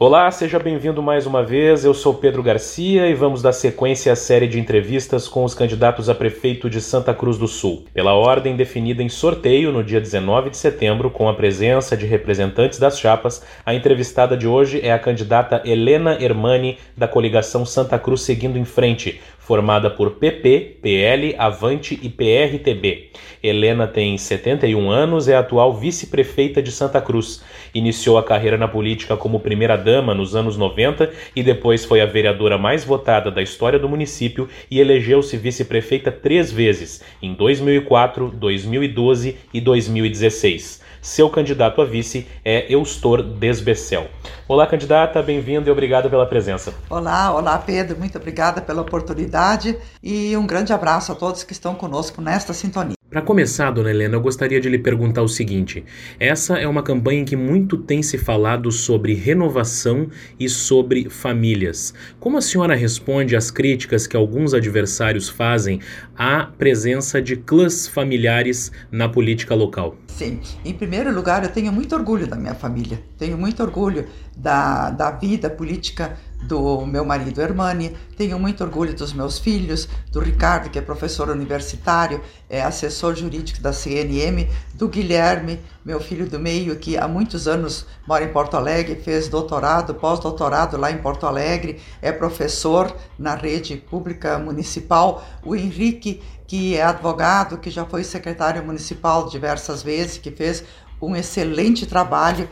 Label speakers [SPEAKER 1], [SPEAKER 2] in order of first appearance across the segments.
[SPEAKER 1] Olá, seja bem-vindo mais uma vez. Eu sou Pedro Garcia e vamos dar sequência à série de entrevistas com os candidatos a prefeito de Santa Cruz do Sul, pela ordem definida em sorteio no dia 19 de setembro, com a presença de representantes das chapas. A entrevistada de hoje é a candidata Helena Hermani, da coligação Santa Cruz Seguindo em Frente, formada por PP, PL, Avante e PRTB. Helena tem 71 anos, é atual vice-prefeita de Santa Cruz. Iniciou a carreira na política como primeira-dama nos anos 90 e depois foi a vereadora mais votada da história do município e elegeu-se vice-prefeita três vezes, em 2004, 2012 e 2016. Seu candidato a vice é Eustor Desbecel. Olá, candidata, bem-vindo e obrigado pela presença.
[SPEAKER 2] Olá, olá, Pedro, muito obrigada pela oportunidade e um grande abraço a todos que estão conosco nesta sintonia.
[SPEAKER 1] Para começar, dona Helena, eu gostaria de lhe perguntar o seguinte: essa é uma campanha em que muito tem se falado sobre renovação e sobre famílias. Como a senhora responde às críticas que alguns adversários fazem à presença de clãs familiares na política local?
[SPEAKER 2] Sim, em primeiro lugar, eu tenho muito orgulho da minha família, tenho muito orgulho da, da vida política do meu marido Hermani, tenho muito orgulho dos meus filhos, do Ricardo, que é professor universitário, é assessor jurídico da CNM, do Guilherme, meu filho do meio, que há muitos anos mora em Porto Alegre, fez doutorado, pós-doutorado lá em Porto Alegre, é professor na rede pública municipal, o Henrique, que é advogado, que já foi secretário municipal diversas vezes, que fez um excelente trabalho.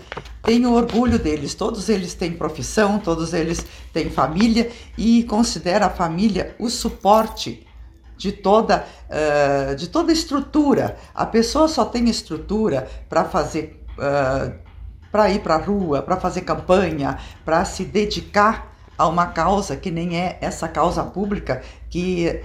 [SPEAKER 2] Tenho orgulho deles, todos eles têm profissão, todos eles têm família e considero a família o suporte de toda, uh, de toda estrutura. A pessoa só tem estrutura para fazer, uh, para ir para a rua, para fazer campanha, para se dedicar a uma causa que nem é essa causa pública que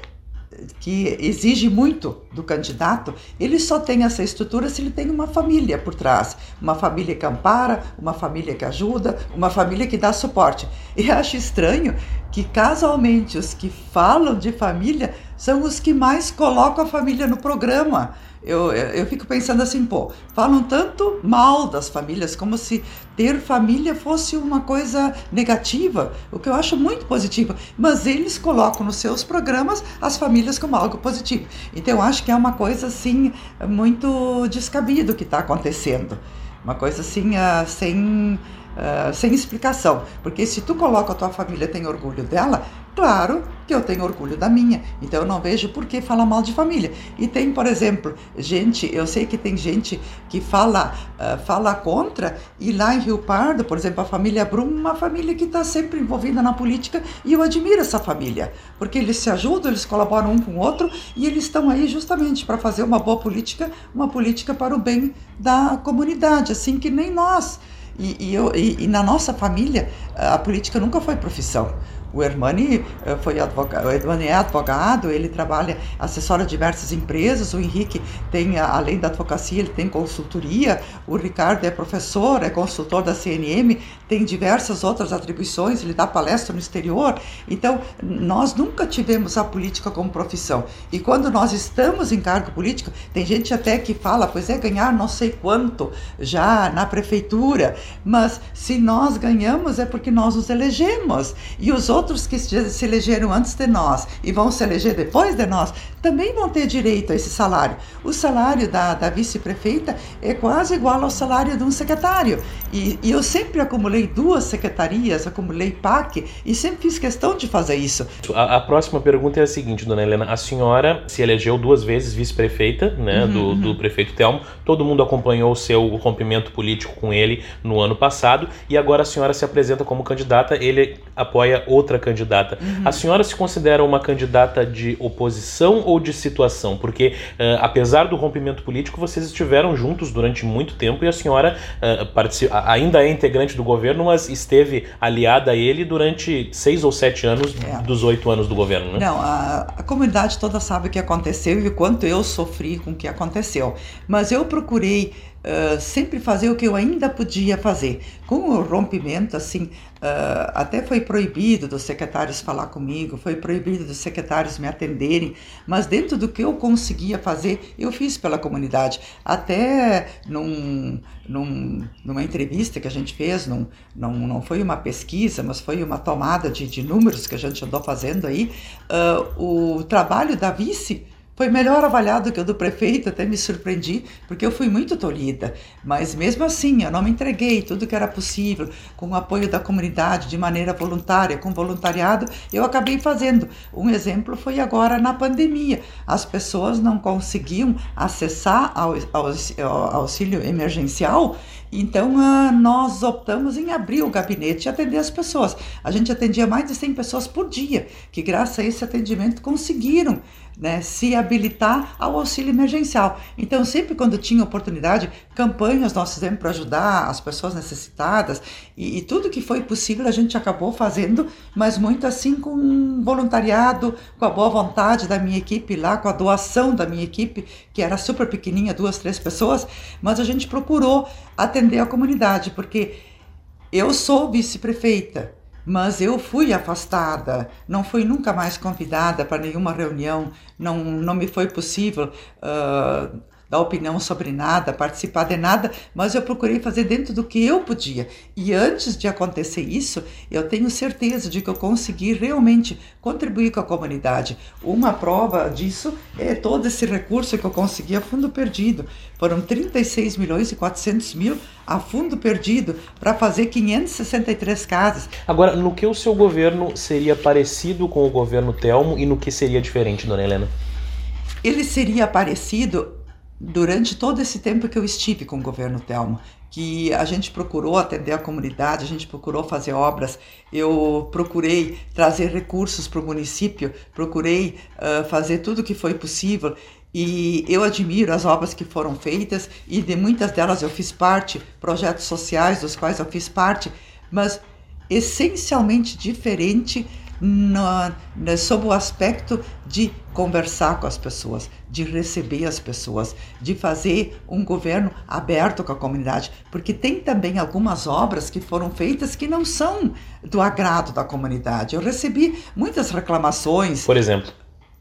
[SPEAKER 2] que exige muito do candidato, ele só tem essa estrutura se ele tem uma família por trás, uma família que ampara, uma família que ajuda, uma família que dá suporte. E acho estranho que casualmente os que falam de família são os que mais colocam a família no programa eu, eu fico pensando assim, pô, falam tanto mal das famílias, como se ter família fosse uma coisa negativa, o que eu acho muito positivo. Mas eles colocam nos seus programas as famílias como algo positivo. Então eu acho que é uma coisa assim, muito descabido que está acontecendo. Uma coisa assim, uh, sem uh, sem explicação. Porque se tu coloca a tua família tem orgulho dela, claro que eu tenho orgulho da minha. Então eu não vejo por que falar mal de família. E tem, por exemplo, gente, eu sei que tem gente que fala, uh, fala contra, e lá em Rio Pardo, por exemplo, a família Brum, uma família que está sempre envolvida na política, e eu admiro essa família, porque eles se ajudam, eles colaboram um com o outro, e eles estão aí justamente para fazer uma boa política, uma política para o bem da comunidade, assim que nem nós. E, e, eu, e, e na nossa família, a política nunca foi profissão. O Hermani eh, foi advogado, o Hermani é advogado, ele trabalha, assessora diversas empresas, o Henrique tem, além da advocacia, ele tem consultoria, o Ricardo é professor, é consultor da CNM, tem diversas outras atribuições, ele dá palestra no exterior. Então, nós nunca tivemos a política como profissão. E quando nós estamos em cargo político, tem gente até que fala, pois é, ganhar não sei quanto já na prefeitura, mas se nós ganhamos é porque nós nos elegemos. E os outros outros que se elegeram antes de nós e vão se eleger depois de nós também vão ter direito a esse salário. O salário da, da vice-prefeita é quase igual ao salário de um secretário. E, e, eu sempre acumulei duas secretarias, acumulei PAC e sempre fiz questão de fazer isso.
[SPEAKER 1] A, a próxima pergunta é a seguinte, dona Helena. A senhora se elegeu duas vezes vice-prefeita né, uhum, do, uhum. do prefeito Telmo. Todo mundo acompanhou o seu rompimento político com ele no ano passado e agora a senhora se apresenta como candidata. Ele apoia outra outra candidata. Uhum. A senhora se considera uma candidata de oposição ou de situação? Porque, uh, apesar do rompimento político, vocês estiveram juntos durante muito tempo e a senhora uh, ainda é integrante do governo, mas esteve aliada a ele durante seis ou sete anos é. dos oito anos do governo, né?
[SPEAKER 2] Não, a, a comunidade toda sabe o que aconteceu e o quanto eu sofri com o que aconteceu. Mas eu procurei uh, sempre fazer o que eu ainda podia fazer. Com o rompimento, assim, Uh, até foi proibido dos secretários falar comigo, foi proibido dos secretários me atenderem, mas dentro do que eu conseguia fazer, eu fiz pela comunidade. Até num, num, numa entrevista que a gente fez, num, não, não foi uma pesquisa, mas foi uma tomada de, de números que a gente andou fazendo aí, uh, o trabalho da vice foi melhor avaliado que o do prefeito, até me surpreendi, porque eu fui muito tolhida. Mas mesmo assim, eu não me entreguei, tudo que era possível, com o apoio da comunidade, de maneira voluntária, com voluntariado, eu acabei fazendo. Um exemplo foi agora na pandemia. As pessoas não conseguiam acessar ao, ao, auxílio emergencial então, uh, nós optamos em abrir o gabinete e atender as pessoas. A gente atendia mais de 100 pessoas por dia, que graças a esse atendimento conseguiram né, se habilitar ao auxílio emergencial. Então, sempre quando tinha oportunidade, campanhas nós fizemos para ajudar as pessoas necessitadas e, e, tudo que foi possível a gente acabou fazendo, mas muito assim com voluntariado, com a boa vontade da minha equipe lá, com a doação da minha equipe, que era super pequenininha, duas, três pessoas, mas a gente procurou atender a comunidade, porque eu sou vice-prefeita, mas eu fui afastada, não fui nunca mais convidada para nenhuma reunião, não, não me foi possível uh, dar opinião sobre nada, participar de nada, mas eu procurei fazer dentro do que eu podia. E antes de acontecer isso, eu tenho certeza de que eu consegui realmente contribuir com a comunidade. Uma prova disso é todo esse recurso que eu consegui a fundo perdido. Foram 36 milhões e 400 mil a fundo perdido para fazer 563 casas.
[SPEAKER 1] Agora, no que o seu governo seria parecido com o governo Telmo e no que seria diferente, dona Helena?
[SPEAKER 2] Ele seria parecido durante todo esse tempo que eu estive com o governo Telmo, que a gente procurou atender a comunidade, a gente procurou fazer obras, eu procurei trazer recursos para o município, procurei uh, fazer tudo o que foi possível. E eu admiro as obras que foram feitas e de muitas delas eu fiz parte, projetos sociais dos quais eu fiz parte, mas essencialmente diferente no, no, sob o aspecto de conversar com as pessoas, de receber as pessoas, de fazer um governo aberto com a comunidade, porque tem também algumas obras que foram feitas que não são do agrado da comunidade. Eu recebi muitas reclamações.
[SPEAKER 1] Por exemplo.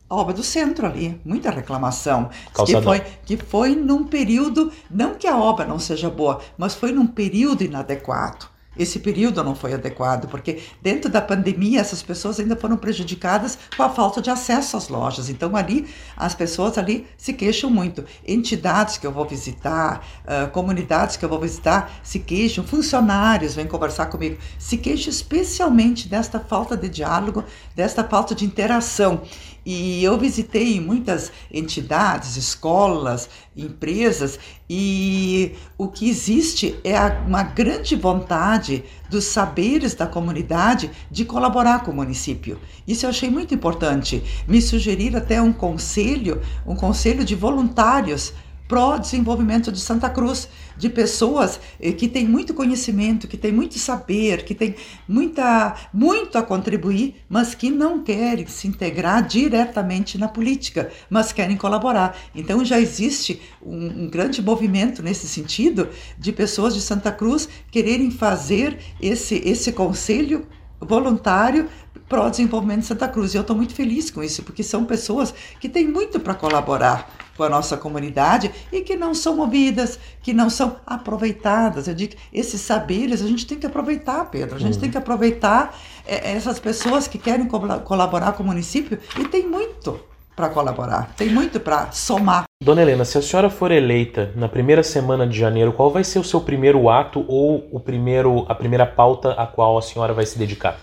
[SPEAKER 2] A obra do centro ali, muita reclamação. Que foi, que foi num período, não que a obra não seja boa, mas foi num período inadequado esse período não foi adequado, porque dentro da pandemia essas pessoas ainda foram prejudicadas com a falta de acesso às lojas. Então ali as pessoas ali se queixam muito. Entidades que eu vou visitar, uh, comunidades que eu vou visitar se queixam, funcionários vêm conversar comigo, se queixam especialmente desta falta de diálogo, desta falta de interação. E eu visitei muitas entidades, escolas, empresas, e o que existe é uma grande vontade dos saberes da comunidade de colaborar com o município. Isso eu achei muito importante. Me sugerir até um conselho, um conselho de voluntários pró-desenvolvimento de Santa Cruz, de pessoas eh, que têm muito conhecimento, que têm muito saber, que têm muita, muito a contribuir, mas que não querem se integrar diretamente na política, mas querem colaborar. Então já existe um, um grande movimento nesse sentido de pessoas de Santa Cruz quererem fazer esse, esse conselho voluntário para o desenvolvimento de Santa Cruz. E eu estou muito feliz com isso, porque são pessoas que têm muito para colaborar com a nossa comunidade e que não são ouvidas, que não são aproveitadas. Eu digo, esses saberes a gente tem que aproveitar, Pedro. A gente uhum. tem que aproveitar é, essas pessoas que querem colaborar com o município e tem muito para colaborar, tem muito para somar.
[SPEAKER 1] Dona Helena, se a senhora for eleita na primeira semana de janeiro, qual vai ser o seu primeiro ato ou o primeiro, a primeira pauta a qual a senhora vai se dedicar?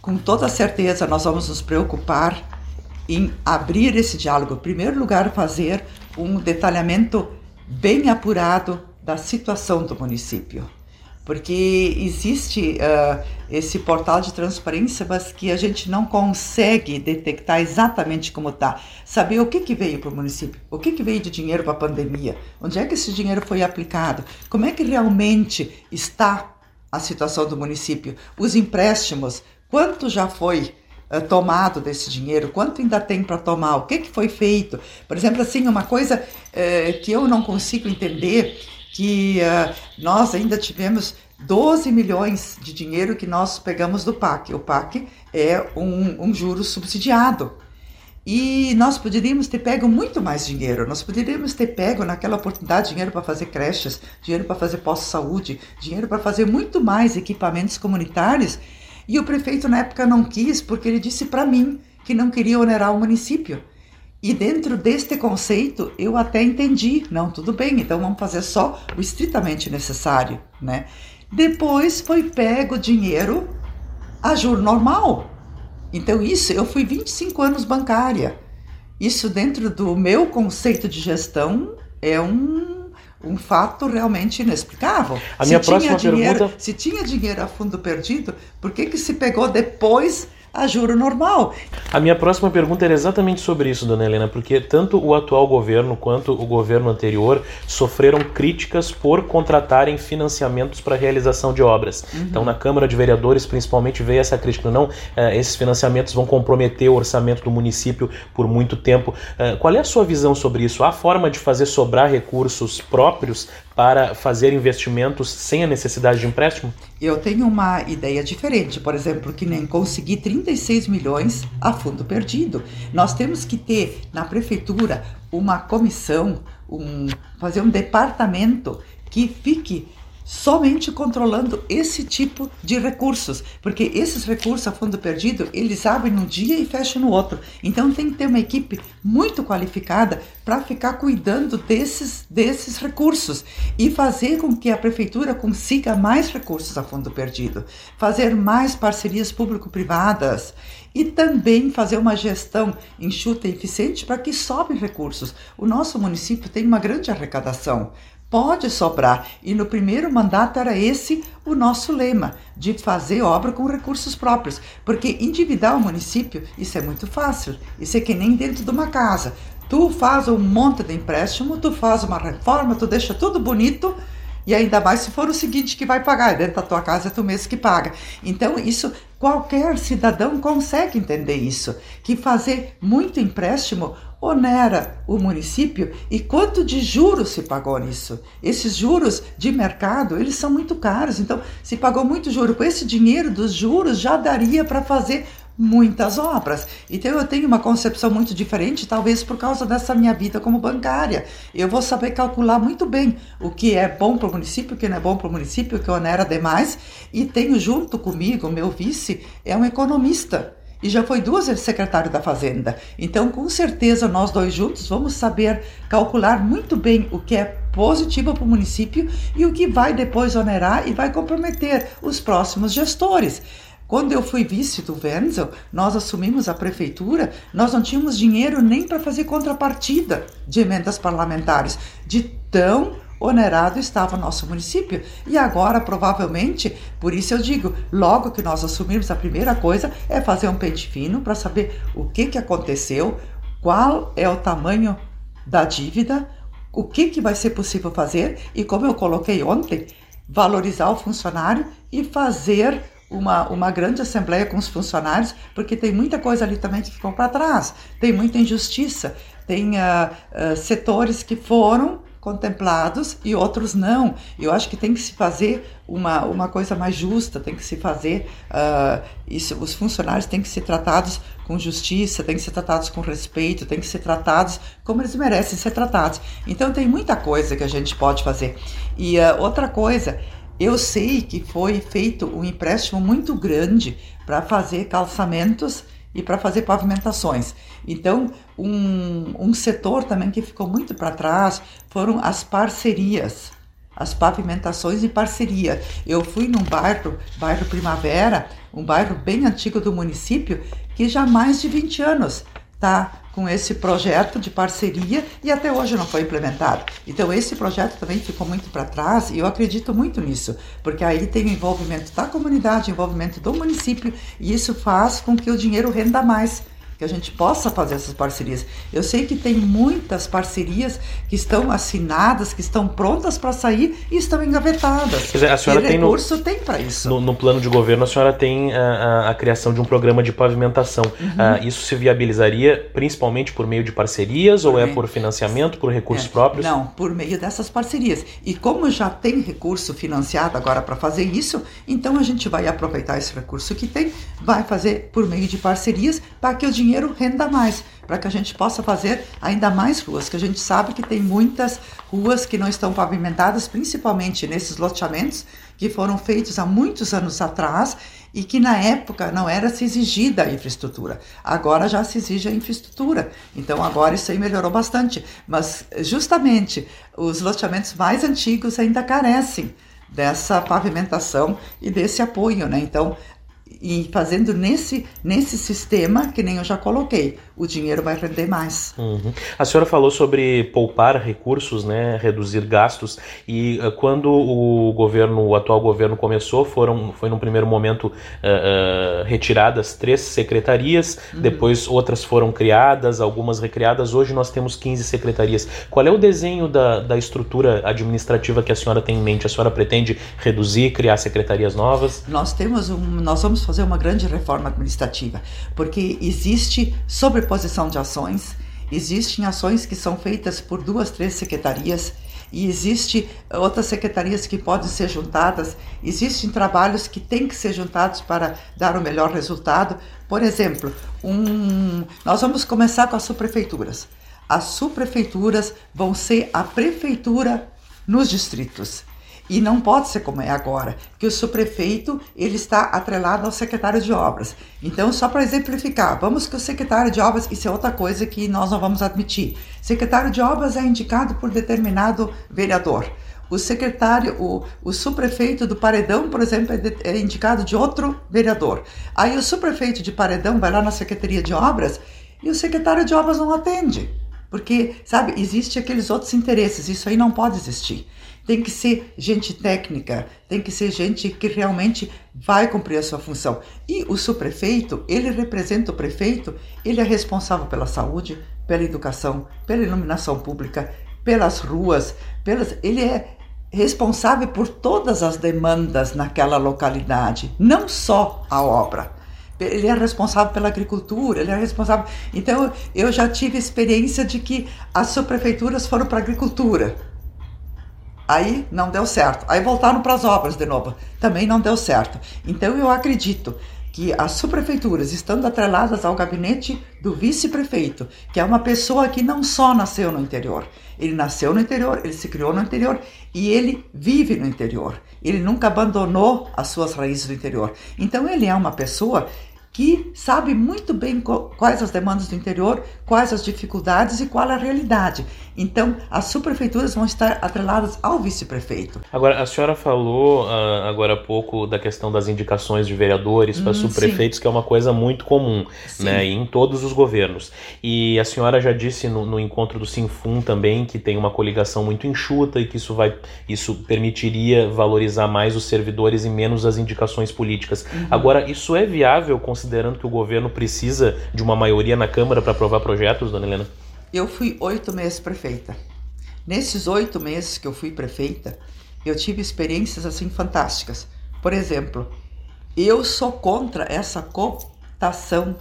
[SPEAKER 2] Com toda certeza, nós vamos nos preocupar em abrir esse diálogo. Em primeiro lugar, fazer um detalhamento bem apurado da situação do município. Porque existe uh, esse portal de transparência, mas que a gente não consegue detectar exatamente como está. Saber o que, que veio para o município, o que, que veio de dinheiro para a pandemia, onde é que esse dinheiro foi aplicado, como é que realmente está a situação do município, os empréstimos, quanto já foi tomado desse dinheiro, quanto ainda tem para tomar, o que, que foi feito. Por exemplo, assim, uma coisa uh, que eu não consigo entender, que uh, nós ainda tivemos 12 milhões de dinheiro que nós pegamos do PAC. O PAC é um, um juro subsidiado. E nós poderíamos ter pego muito mais dinheiro. Nós poderíamos ter pego naquela oportunidade dinheiro para fazer creches, dinheiro para fazer pós-saúde, dinheiro para fazer muito mais equipamentos comunitários. E o prefeito na época não quis porque ele disse para mim que não queria onerar o município. E dentro deste conceito eu até entendi, não, tudo bem, então vamos fazer só o estritamente necessário, né? Depois foi pego dinheiro a juro normal. Então, isso, eu fui 25 anos bancária. Isso, dentro do meu conceito de gestão, é um, um fato realmente inexplicável.
[SPEAKER 1] A minha se próxima
[SPEAKER 2] dinheiro,
[SPEAKER 1] pergunta.
[SPEAKER 2] Se tinha dinheiro a fundo perdido, por que, que se pegou depois a juro normal.
[SPEAKER 1] A minha próxima pergunta era exatamente sobre isso, dona Helena, porque tanto o atual governo quanto o governo anterior sofreram críticas por contratarem financiamentos para realização de obras. Uhum. Então, na Câmara de Vereadores, principalmente, veio essa crítica: não, eh, esses financiamentos vão comprometer o orçamento do município por muito tempo. Eh, qual é a sua visão sobre isso? Há forma de fazer sobrar recursos próprios para fazer investimentos sem a necessidade de empréstimo?
[SPEAKER 2] Eu tenho uma ideia diferente, por exemplo, que nem conseguir 36 milhões a fundo perdido. Nós temos que ter na prefeitura uma comissão, um, fazer um departamento que fique somente controlando esse tipo de recursos, porque esses recursos a fundo perdido, eles abrem num dia e fecham no outro. Então tem que ter uma equipe muito qualificada para ficar cuidando desses, desses recursos e fazer com que a prefeitura consiga mais recursos a fundo perdido, fazer mais parcerias público-privadas e também fazer uma gestão enxuta e eficiente para que sobem recursos. O nosso município tem uma grande arrecadação, pode sobrar. E no primeiro mandato era esse o nosso lema, de fazer obra com recursos próprios. Porque endividar o município, isso é muito fácil. Isso é que nem dentro de uma casa. Tu faz um monte de empréstimo, tu faz uma reforma, tu deixa tudo bonito, e ainda mais se for o seguinte que vai pagar, dentro da tua casa é tu mesmo que paga. Então, isso, qualquer cidadão consegue entender isso, que fazer muito empréstimo onera o município e quanto de juros se pagou nisso. Esses juros de mercado, eles são muito caros, então se pagou muito juro. Com esse dinheiro dos juros já daria para fazer muitas obras. Então eu tenho uma concepção muito diferente, talvez por causa dessa minha vida como bancária. Eu vou saber calcular muito bem o que é bom para o município, o que não é bom para o município, o que onera demais, e tenho junto comigo, meu vice é um economista e já foi duas vezes secretário da Fazenda. Então, com certeza, nós dois juntos vamos saber calcular muito bem o que é positivo para o município e o que vai depois onerar e vai comprometer os próximos gestores. Quando eu fui vice do Wenzel, nós assumimos a prefeitura, nós não tínhamos dinheiro nem para fazer contrapartida de emendas parlamentares, de tão onerado estava nosso município. E agora, provavelmente, por isso eu digo, logo que nós assumirmos, a primeira coisa é fazer um pente fino para saber o que, que aconteceu, qual é o tamanho da dívida, o que, que vai ser possível fazer e, como eu coloquei ontem, valorizar o funcionário e fazer uma, uma grande assembleia com os funcionários, porque tem muita coisa ali também que ficou para trás, tem muita injustiça, tem uh, uh, setores que foram contemplados e outros não. Eu acho que tem que se fazer uma, uma coisa mais justa, tem que se fazer uh, isso. Os funcionários têm que ser tratados com justiça, têm que ser tratados com respeito, têm que ser tratados como eles merecem ser tratados. Então tem muita coisa que a gente pode fazer. E uh, outra coisa, eu sei que foi feito um empréstimo muito grande para fazer calçamentos e para fazer pavimentações. Então, um, um setor também que ficou muito para trás foram as parcerias, as pavimentações e parceria. Eu fui num bairro, bairro Primavera, um bairro bem antigo do município, que já há mais de 20 anos está com esse projeto de parceria e até hoje não foi implementado. Então esse projeto também ficou muito para trás e eu acredito muito nisso, porque aí tem o envolvimento da comunidade, envolvimento do município e isso faz com que o dinheiro renda mais que a gente possa fazer essas parcerias. Eu sei que tem muitas parcerias que estão assinadas, que estão prontas para sair e estão engavetadas.
[SPEAKER 1] Dizer, a senhora tem
[SPEAKER 2] recurso no, tem para isso.
[SPEAKER 1] No, no, plano de governo, a senhora tem a, a, a criação de um programa de pavimentação. Uhum. Uh, isso se viabilizaria principalmente por meio de parcerias por ou é meio... é por financiamento, por recursos
[SPEAKER 2] é,
[SPEAKER 1] próprios?
[SPEAKER 2] Não, por meio dessas parcerias. E como já tem recurso financiado agora para fazer isso, então a gente vai aproveitar esse recurso que tem, vai fazer por meio de parcerias para que o dinheiro dinheiro renda mais, para que a gente possa fazer ainda mais ruas, que a gente sabe que tem muitas ruas que não estão pavimentadas, principalmente nesses loteamentos que foram feitos há muitos anos atrás e que na época não era se exigida a infraestrutura. Agora já se exige a infraestrutura. Então agora isso aí melhorou bastante, mas justamente os loteamentos mais antigos ainda carecem dessa pavimentação e desse apoio, né? Então e fazendo nesse, nesse sistema, que nem eu já coloquei, o dinheiro vai render mais.
[SPEAKER 1] Uhum. A senhora falou sobre poupar recursos, né, reduzir gastos, e uh, quando o governo, o atual governo começou, foram, foi num primeiro momento uh, uh, retiradas três secretarias, uhum. depois outras foram criadas, algumas recriadas, hoje nós temos 15 secretarias. Qual é o desenho da, da estrutura administrativa que a senhora tem em mente? A senhora pretende reduzir, criar secretarias novas?
[SPEAKER 2] Nós temos um, nós vamos fazer uma grande reforma administrativa, porque existe sobreposição de ações, existem ações que são feitas por duas, três secretarias, e existe outras secretarias que podem ser juntadas, existem trabalhos que têm que ser juntados para dar o melhor resultado. Por exemplo, um, nós vamos começar com as subprefeituras. As subprefeituras vão ser a prefeitura nos distritos. E não pode ser como é agora, que o subprefeito ele está atrelado ao secretário de obras. Então, só para exemplificar, vamos que o secretário de obras, isso é outra coisa que nós não vamos admitir. Secretário de obras é indicado por determinado vereador. O secretário, o, o subprefeito do Paredão, por exemplo, é, de, é indicado de outro vereador. Aí o subprefeito de Paredão vai lá na Secretaria de Obras e o secretário de obras não atende. Porque, sabe, existe aqueles outros interesses, isso aí não pode existir tem que ser gente técnica, tem que ser gente que realmente vai cumprir a sua função. E o subprefeito, ele representa o prefeito, ele é responsável pela saúde, pela educação, pela iluminação pública, pelas ruas, pelas, ele é responsável por todas as demandas naquela localidade, não só a obra. Ele é responsável pela agricultura, ele é responsável. Então, eu já tive experiência de que as subprefeituras foram para a agricultura Aí não deu certo. Aí voltaram para as obras de novo. Também não deu certo. Então eu acredito que as subprefeituras, estando atreladas ao gabinete do vice-prefeito, que é uma pessoa que não só nasceu no interior, ele nasceu no interior, ele se criou no interior e ele vive no interior. Ele nunca abandonou as suas raízes do interior. Então ele é uma pessoa que sabe muito bem quais as demandas do interior, quais as dificuldades e qual a realidade. Então, as subprefeituras vão estar atreladas ao vice-prefeito.
[SPEAKER 1] Agora, a senhora falou uh, agora há pouco da questão das indicações de vereadores para hum, subprefeitos, sim. que é uma coisa muito comum né, em todos os governos. E a senhora já disse no, no, encontro do Sinfum também que tem uma coligação muito enxuta e que isso, vai, isso permitiria valorizar mais os servidores e menos as indicações políticas. Uhum. Agora, isso é viável considerando que o governo precisa de uma maioria na Câmara para aprovar projetos, dona Helena?
[SPEAKER 2] Eu fui oito meses prefeita. Nesses oito meses que eu fui prefeita, eu tive experiências assim fantásticas. Por exemplo, eu sou contra essa cotação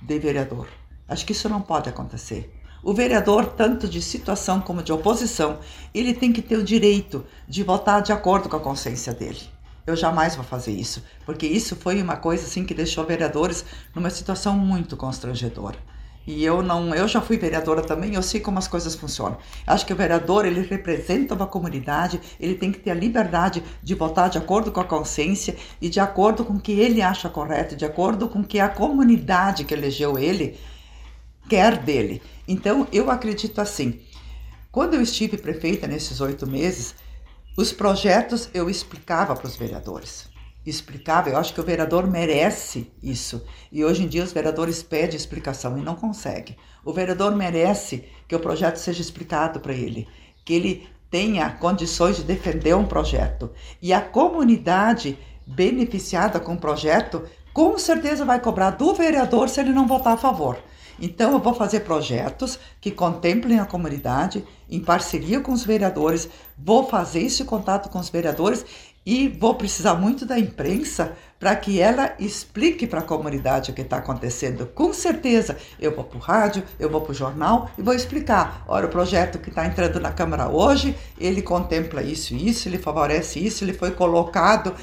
[SPEAKER 2] de vereador. Acho que isso não pode acontecer. O vereador, tanto de situação como de oposição, ele tem que ter o direito de votar de acordo com a consciência dele. Eu jamais vou fazer isso, porque isso foi uma coisa assim que deixou vereadores numa situação muito constrangedora. E eu não, eu já fui vereadora também, eu sei como as coisas funcionam. Acho que o vereador, ele representa uma comunidade, ele tem que ter a liberdade de votar de acordo com a consciência e de acordo com o que ele acha correto, de acordo com o que a comunidade que elegeu ele quer dele. Então, eu acredito assim. Quando eu estive prefeita nesses oito meses, os projetos eu explicava para os vereadores. Explicava, eu acho que o vereador merece isso. E hoje em dia os vereadores pedem explicação e não conseguem. O vereador merece que o projeto seja explicado para ele, que ele tenha condições de defender um projeto. E a comunidade beneficiada com o projeto, com certeza vai cobrar do vereador se ele não votar a favor. Então, eu vou fazer projetos que contemplem a comunidade, em parceria com os vereadores, vou fazer esse contato com os vereadores e vou precisar muito da imprensa para que ela explique para a comunidade o que está acontecendo. Com certeza, eu vou para o rádio, eu vou para o jornal e vou explicar. Olha, o projeto que está entrando na Câmara hoje, ele contempla isso e isso, ele favorece isso, ele foi colocado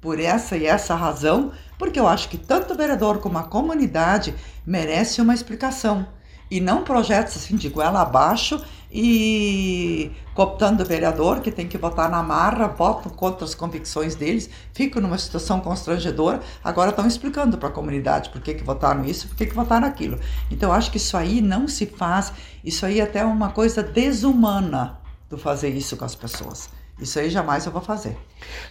[SPEAKER 2] por essa e essa razão, porque eu acho que tanto o vereador como a comunidade merece uma explicação e não projetos assim de goela abaixo e cooptando o vereador que tem que votar na marra, votam contra as convicções deles, ficam numa situação constrangedora, agora estão explicando para a comunidade por que, que votaram isso, por que, que votaram aquilo. Então, acho que isso aí não se faz, isso aí é até uma coisa desumana do fazer isso com as pessoas. Isso aí jamais eu vou fazer.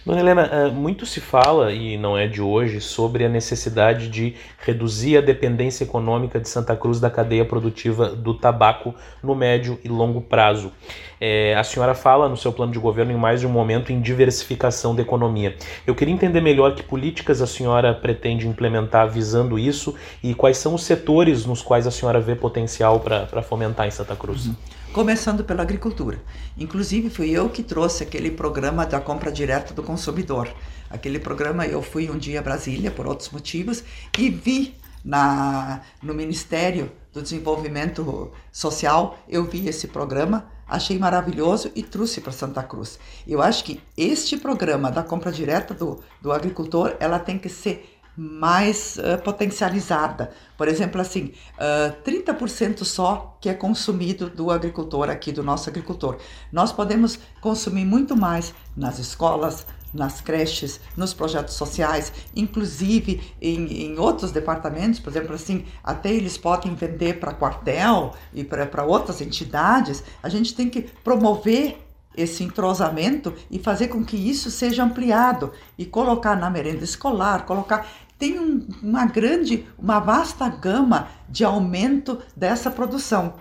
[SPEAKER 1] Dona Helena, eh, muito se fala, e não é de hoje, sobre a necessidade de reduzir a dependência econômica de Santa Cruz da cadeia produtiva do tabaco no médio e longo prazo. É, a senhora fala no seu plano de governo em mais de um momento em diversificação da economia. Eu queria entender melhor que políticas a senhora pretende implementar visando isso e quais são os setores nos quais a senhora vê potencial para fomentar em Santa Cruz. Uhum
[SPEAKER 2] começando pela agricultura. Inclusive, fui eu que trouxe aquele programa da compra direta do consumidor. Aquele programa, eu fui um dia a Brasília, por outros motivos, e vi na, no Ministério do Desenvolvimento Social, eu vi esse programa, achei maravilhoso e trouxe para Santa Cruz. Eu acho que este programa da compra direta do, do agricultor, ela tem que ser mais uh, potencializada. Por exemplo, assim, uh, 30% só que é consumido do agricultor aqui, do nosso agricultor. Nós podemos consumir muito mais nas escolas, nas creches, nos projetos sociais, inclusive em, em outros departamentos, por exemplo, assim, até eles podem vender para quartel e para outras entidades. A gente tem que promover esse entrosamento e fazer com que isso seja ampliado e colocar na merenda escolar, colocar tem um, uma grande, uma vasta gama de aumento dessa produção.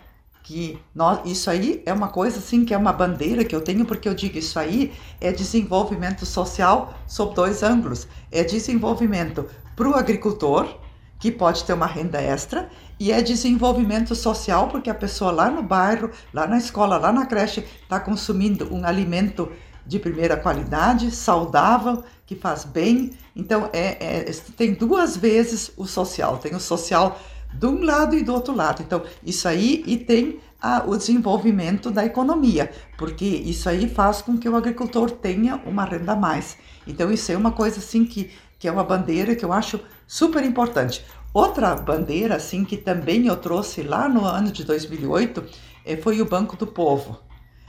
[SPEAKER 2] Que nós, isso aí é uma coisa assim que é uma bandeira que eu tenho, porque eu digo isso aí é desenvolvimento social sob dois ângulos. É desenvolvimento para o agricultor, que pode ter uma renda extra, e é desenvolvimento social, porque a pessoa lá no bairro, lá na escola, lá na creche, está consumindo um alimento de primeira qualidade, saudável, que faz bem. Então, é, é, tem duas vezes o social. Tem o social de um lado e do outro lado. Então, isso aí e tem a, o desenvolvimento da economia, porque isso aí faz com que o agricultor tenha uma renda a mais. Então, isso é uma coisa assim que, que é uma bandeira que eu acho super importante. Outra bandeira assim que também eu trouxe lá no ano de 2008 eh, foi o Banco do Povo.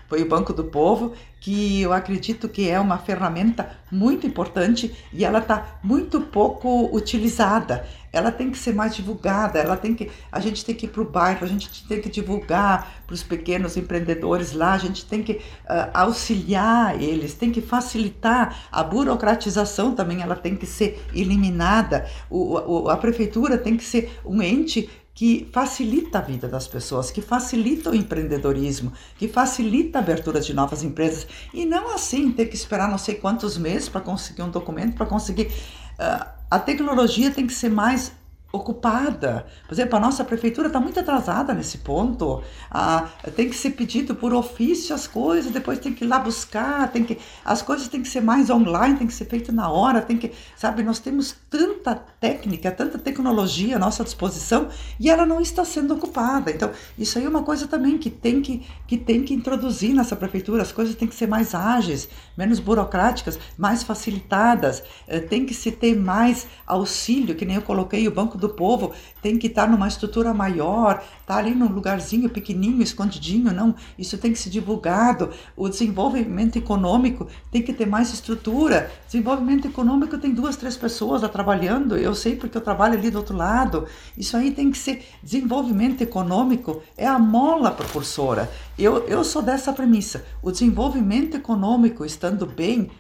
[SPEAKER 2] Foi o Banco do Povo, que eu acredito que é uma ferramenta muito importante e ela está muito pouco utilizada. Ela tem que ser mais divulgada, ela tem que, a gente tem que ir para o bairro, a gente tem que divulgar para os pequenos empreendedores lá, a gente tem que uh, auxiliar eles, tem que facilitar a burocratização também, ela tem que ser eliminada. O, o, a prefeitura tem que ser um ente que facilita a vida das pessoas, que facilita o empreendedorismo, que facilita a abertura de novas empresas. E não assim ter que esperar não sei quantos meses para conseguir um documento, para conseguir. Uh, a tecnologia tem que ser mais ocupada. Por exemplo, a nossa prefeitura está muito atrasada nesse ponto. Ah, tem que ser pedido por ofício as coisas, depois tem que ir lá buscar, tem que as coisas têm que ser mais online, tem que ser feito na hora, tem que, sabe, nós temos tanta técnica, tanta tecnologia à nossa disposição e ela não está sendo ocupada. Então, isso aí é uma coisa também que tem que que tem que introduzir nessa prefeitura. As coisas têm que ser mais ágeis, menos burocráticas, mais facilitadas. Eh, tem que se ter mais auxílio, que nem eu coloquei o banco do povo tem que estar numa estrutura maior, tá ali num lugarzinho pequenininho, escondidinho, não, isso tem que ser divulgado. O desenvolvimento econômico tem que ter mais estrutura. Desenvolvimento econômico tem duas, três pessoas lá trabalhando, eu sei porque eu trabalho ali do outro lado. Isso aí tem que ser desenvolvimento econômico, é a mola propulsora. Eu, eu sou dessa premissa. O desenvolvimento econômico estando bem,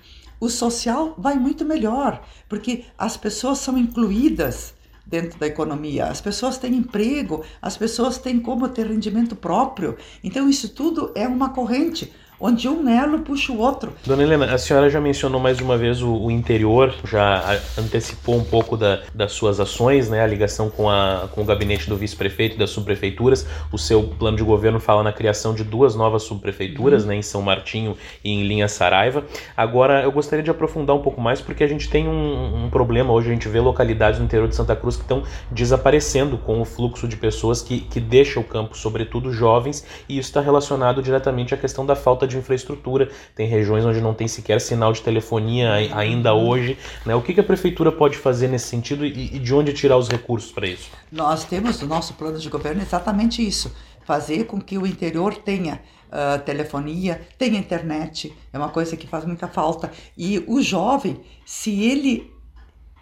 [SPEAKER 2] o social vai muito melhor, porque as pessoas são incluídas dentro da economia. As pessoas têm emprego, as pessoas têm como ter rendimento próprio. Então, isso tudo é uma corrente. Onde um elo puxa o outro.
[SPEAKER 1] Dona Helena, a senhora já mencionou mais uma vez o, o interior, já antecipou um pouco da, das suas ações, né, a ligação com, a, com o gabinete do vice-prefeito e das subprefeituras. O seu plano de governo fala na criação de duas novas subprefeituras, uhum. né, em São Martinho e em Linha Saraiva. Agora, eu gostaria de aprofundar um pouco mais, porque a gente tem um, um problema hoje, a gente vê localidades no interior de Santa Cruz que estão desaparecendo com o fluxo de pessoas que, que deixa o campo, sobretudo jovens, e isso está relacionado diretamente à questão da falta de infraestrutura. Tem regiões onde não tem sequer sinal de telefonia ainda hoje. Né? O que, que a prefeitura pode fazer nesse sentido e, e de onde tirar os recursos para isso?
[SPEAKER 2] Nós temos no nosso plano de governo exatamente isso: fazer com que o interior tenha Uh, telefonia, tenha internet, é uma coisa que faz muita falta. E o jovem, se ele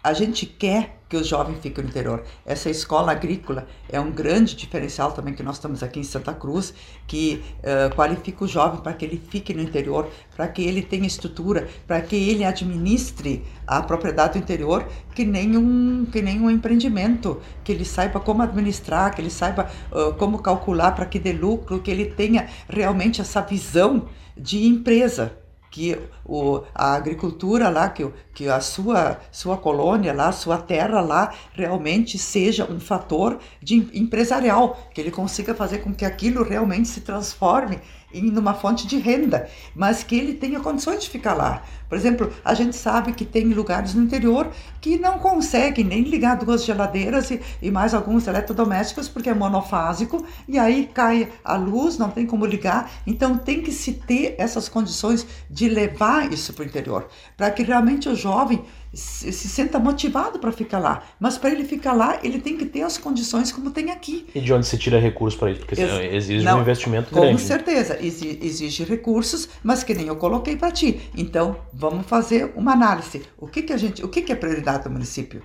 [SPEAKER 2] a gente quer que os jovens fiquem no interior. Essa escola agrícola é um grande diferencial também que nós estamos aqui em Santa Cruz, que uh, qualifica o jovem para que ele fique no interior, para que ele tenha estrutura, para que ele administre a propriedade do interior, que nem um, que nem um empreendimento, que ele saiba como administrar, que ele saiba uh, como calcular para que dê lucro, que ele tenha realmente essa visão de empresa que o, a agricultura lá, que, que a sua, sua colônia lá, sua terra lá, realmente seja um fator de empresarial, que ele consiga fazer com que aquilo realmente se transforme em uma fonte de renda, mas que ele tenha condições de ficar lá. Por exemplo, a gente sabe que tem lugares no interior que não conseguem nem ligar duas geladeiras e, e mais alguns eletrodomésticos porque é monofásico e aí cai a luz, não tem como ligar. Então tem que se ter essas condições de levar isso para o interior, para que realmente o jovem se, se senta motivado para ficar lá. Mas para ele ficar lá, ele tem que ter as condições como tem aqui.
[SPEAKER 1] E de onde se tira recursos para isso? Porque Ex exige não, um investimento
[SPEAKER 2] com
[SPEAKER 1] grande.
[SPEAKER 2] Com certeza, exige, exige recursos, mas que nem eu coloquei para ti. Então, vamos fazer uma análise. O que, que a gente, o que, que é prioridade do município?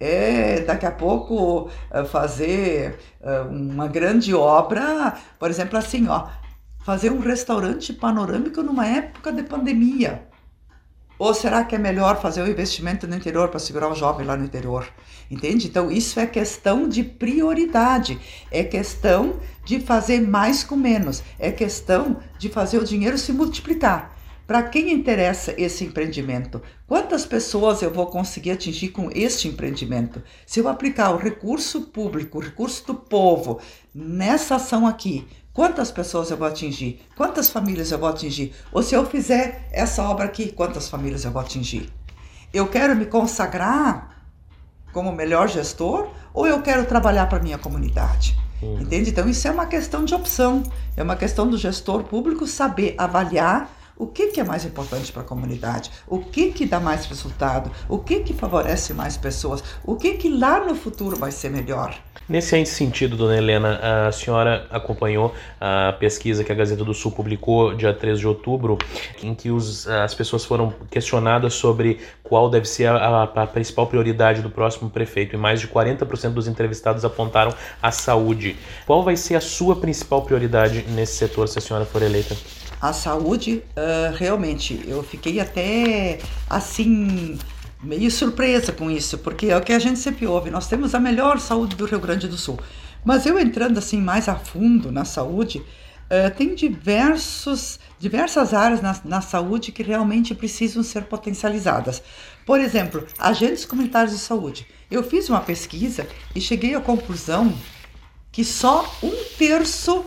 [SPEAKER 2] é daqui a pouco eh, fazer eh, uma grande obra, por exemplo, assim, ó, fazer um restaurante panorâmico numa época de pandemia. Ou será que é melhor fazer um investimento no interior para segurar o jovem lá no interior? Entende? Então, isso é questão de prioridade, é questão de fazer mais com menos, é questão de fazer o dinheiro se multiplicar. Para quem interessa esse empreendimento? Quantas pessoas eu vou conseguir atingir com este empreendimento? Se eu aplicar o recurso público, o recurso do povo nessa ação aqui, Quantas pessoas eu vou atingir? Quantas famílias eu vou atingir? Ou se eu fizer essa obra aqui, quantas famílias eu vou atingir? Eu quero me consagrar como melhor gestor ou eu quero trabalhar para minha comunidade? Uhum. Entende? Então isso é uma questão de opção, é uma questão do gestor público saber avaliar o que, que é mais importante para a comunidade, o que, que dá mais resultado, o que, que favorece mais pessoas, o que, que lá no futuro vai ser melhor.
[SPEAKER 1] Nesse sentido, dona Helena, a senhora acompanhou a pesquisa que a Gazeta do Sul publicou dia 3 de outubro, em que os, as pessoas foram questionadas sobre qual deve ser a, a principal prioridade do próximo prefeito, e mais de 40% dos entrevistados apontaram a saúde. Qual vai ser a sua principal prioridade nesse setor se a senhora for eleita?
[SPEAKER 2] A saúde, uh, realmente, eu fiquei até assim meio surpresa com isso, porque é o que a gente sempre ouve, nós temos a melhor saúde do Rio Grande do Sul. Mas eu entrando assim mais a fundo na saúde, uh, tem diversos, diversas áreas na, na saúde que realmente precisam ser potencializadas. Por exemplo, agentes comunitários de saúde. Eu fiz uma pesquisa e cheguei à conclusão que só um terço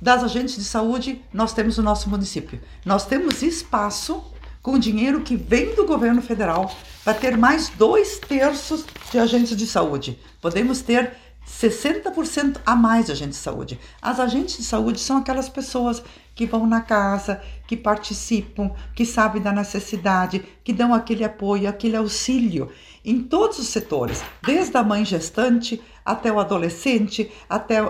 [SPEAKER 2] das agentes de saúde nós temos no nosso município. Nós temos espaço com o dinheiro que vem do governo federal para ter mais dois terços de agentes de saúde. Podemos ter 60% a mais de agentes de saúde. As agentes de saúde são aquelas pessoas que vão na casa, que participam, que sabem da necessidade, que dão aquele apoio, aquele auxílio em todos os setores, desde a mãe gestante até o adolescente, até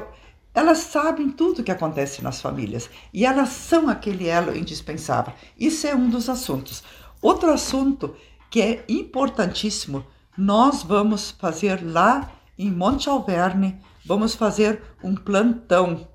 [SPEAKER 2] elas sabem tudo o que acontece nas famílias e elas são aquele elo indispensável. Isso é um dos assuntos. Outro assunto que é importantíssimo, nós vamos fazer lá em Monte Alverne, vamos fazer um plantão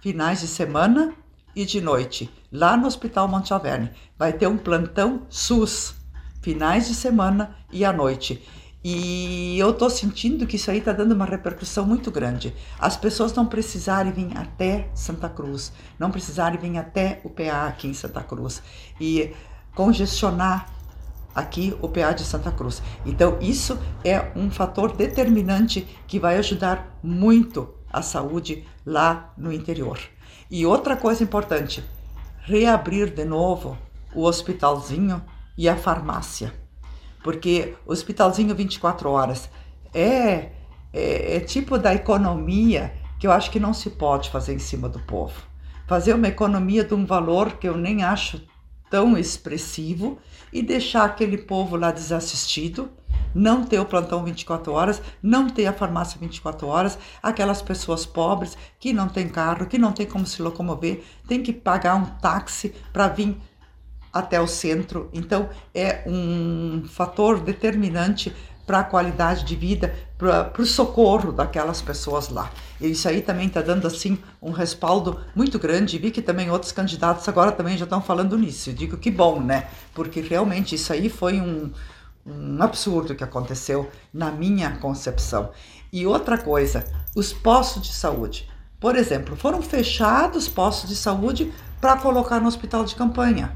[SPEAKER 2] finais de semana e de noite, lá no Hospital Monte Alverne. Vai ter um plantão SUS, finais de semana e à noite. E eu estou sentindo que isso aí está dando uma repercussão muito grande. As pessoas não precisarem vir até Santa Cruz, não precisarem vir até o PA aqui em Santa Cruz e congestionar aqui o PA de Santa Cruz. Então, isso é um fator determinante que vai ajudar muito a saúde lá no interior. E outra coisa importante, reabrir de novo o hospitalzinho e a farmácia porque hospitalzinho 24 horas é, é, é tipo da economia que eu acho que não se pode fazer em cima do povo. Fazer uma economia de um valor que eu nem acho tão expressivo e deixar aquele povo lá desassistido, não ter o plantão 24 horas, não ter a farmácia 24 horas, aquelas pessoas pobres que não têm carro, que não têm como se locomover, tem que pagar um táxi para vir até o centro. Então, é um fator determinante para a qualidade de vida, para o socorro daquelas pessoas lá. E isso aí também está dando assim um respaldo muito grande. Vi que também outros candidatos agora também já estão falando nisso. Eu digo que bom, né? Porque realmente isso aí foi um, um absurdo que aconteceu na minha concepção. E outra coisa, os postos de saúde. Por exemplo, foram fechados postos de saúde para colocar no hospital de campanha.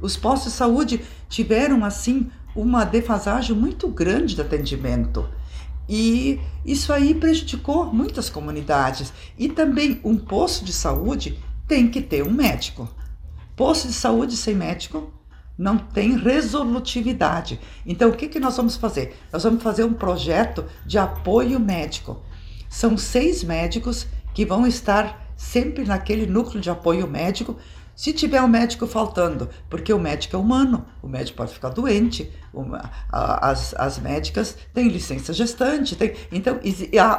[SPEAKER 2] Os postos de saúde tiveram, assim, uma defasagem muito grande de atendimento. E isso aí prejudicou muitas comunidades. E também um posto de saúde tem que ter um médico. Posto de saúde sem médico não tem resolutividade. Então, o que, que nós vamos fazer? Nós vamos fazer um projeto de apoio médico. São seis médicos que vão estar sempre naquele núcleo de apoio médico se tiver um médico faltando, porque o médico é humano, o médico pode ficar doente, uma, as, as médicas têm licença gestante, tem, então